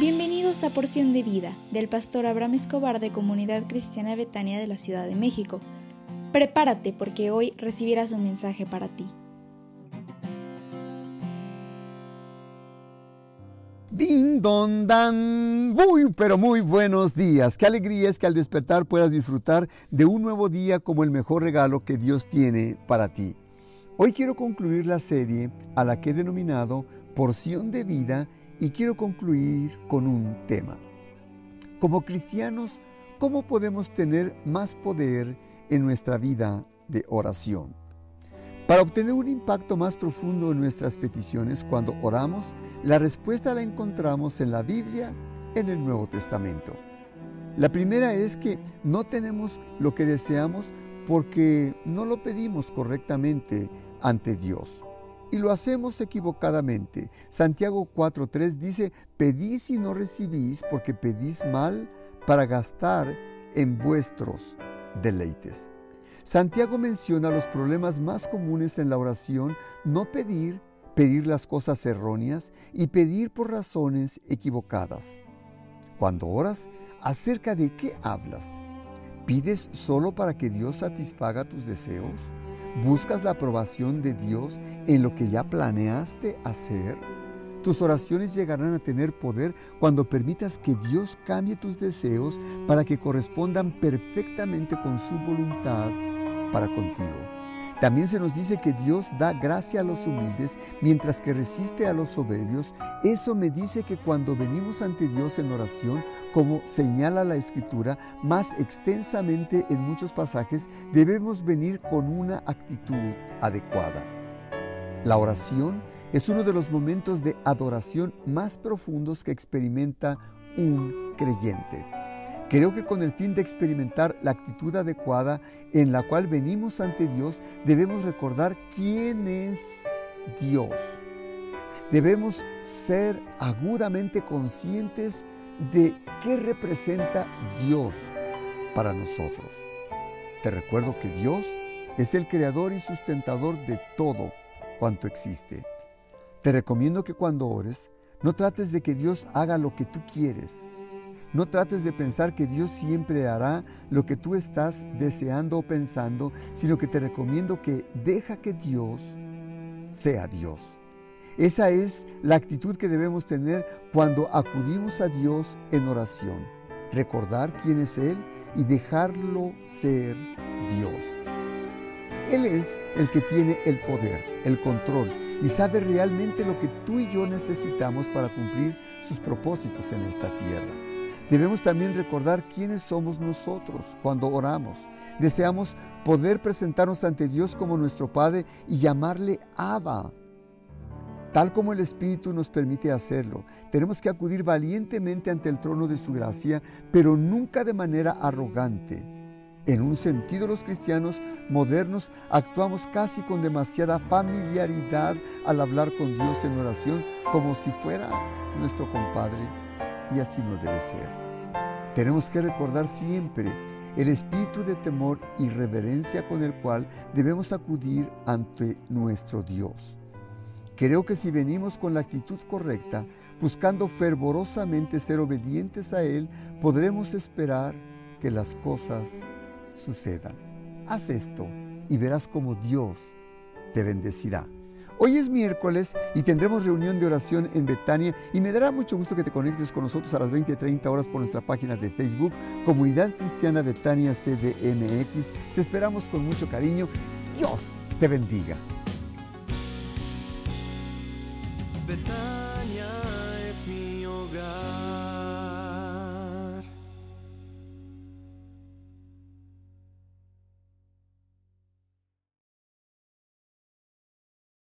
Bienvenidos a Porción de Vida del pastor Abraham Escobar de Comunidad Cristiana Betania de la Ciudad de México. Prepárate porque hoy recibirás un mensaje para ti. Ding don dan, muy pero muy buenos días. Qué alegría es que al despertar puedas disfrutar de un nuevo día como el mejor regalo que Dios tiene para ti. Hoy quiero concluir la serie a la que he denominado Porción de Vida y quiero concluir con un tema. Como cristianos, ¿cómo podemos tener más poder en nuestra vida de oración? Para obtener un impacto más profundo en nuestras peticiones cuando oramos, la respuesta la encontramos en la Biblia, en el Nuevo Testamento. La primera es que no tenemos lo que deseamos porque no lo pedimos correctamente ante Dios. Y lo hacemos equivocadamente. Santiago 4.3 dice, pedís y no recibís porque pedís mal para gastar en vuestros deleites. Santiago menciona los problemas más comunes en la oración, no pedir pedir las cosas erróneas y pedir por razones equivocadas. Cuando oras, ¿acerca de qué hablas? ¿Pides solo para que Dios satisfaga tus deseos? ¿Buscas la aprobación de Dios en lo que ya planeaste hacer? Tus oraciones llegarán a tener poder cuando permitas que Dios cambie tus deseos para que correspondan perfectamente con su voluntad para contigo. También se nos dice que Dios da gracia a los humildes mientras que resiste a los soberbios. Eso me dice que cuando venimos ante Dios en oración, como señala la Escritura, más extensamente en muchos pasajes, debemos venir con una actitud adecuada. La oración es uno de los momentos de adoración más profundos que experimenta un creyente. Creo que con el fin de experimentar la actitud adecuada en la cual venimos ante Dios, debemos recordar quién es Dios. Debemos ser agudamente conscientes de qué representa Dios para nosotros. Te recuerdo que Dios es el creador y sustentador de todo cuanto existe. Te recomiendo que cuando ores, no trates de que Dios haga lo que tú quieres no trates de pensar que Dios siempre hará lo que tú estás deseando o pensando, sino que te recomiendo que deja que Dios sea Dios. Esa es la actitud que debemos tener cuando acudimos a Dios en oración. Recordar quién es Él y dejarlo ser Dios. Él es el que tiene el poder, el control y sabe realmente lo que tú y yo necesitamos para cumplir sus propósitos en esta tierra. Debemos también recordar quiénes somos nosotros cuando oramos. Deseamos poder presentarnos ante Dios como nuestro Padre y llamarle Abba, tal como el Espíritu nos permite hacerlo. Tenemos que acudir valientemente ante el trono de su gracia, pero nunca de manera arrogante. En un sentido, los cristianos modernos actuamos casi con demasiada familiaridad al hablar con Dios en oración, como si fuera nuestro compadre, y así no debe ser. Tenemos que recordar siempre el espíritu de temor y reverencia con el cual debemos acudir ante nuestro Dios. Creo que si venimos con la actitud correcta, buscando fervorosamente ser obedientes a Él, podremos esperar que las cosas sucedan. Haz esto y verás cómo Dios te bendecirá. Hoy es miércoles y tendremos reunión de oración en Betania y me dará mucho gusto que te conectes con nosotros a las 20.30 horas por nuestra página de Facebook, Comunidad Cristiana Betania CDMX. Te esperamos con mucho cariño. Dios te bendiga.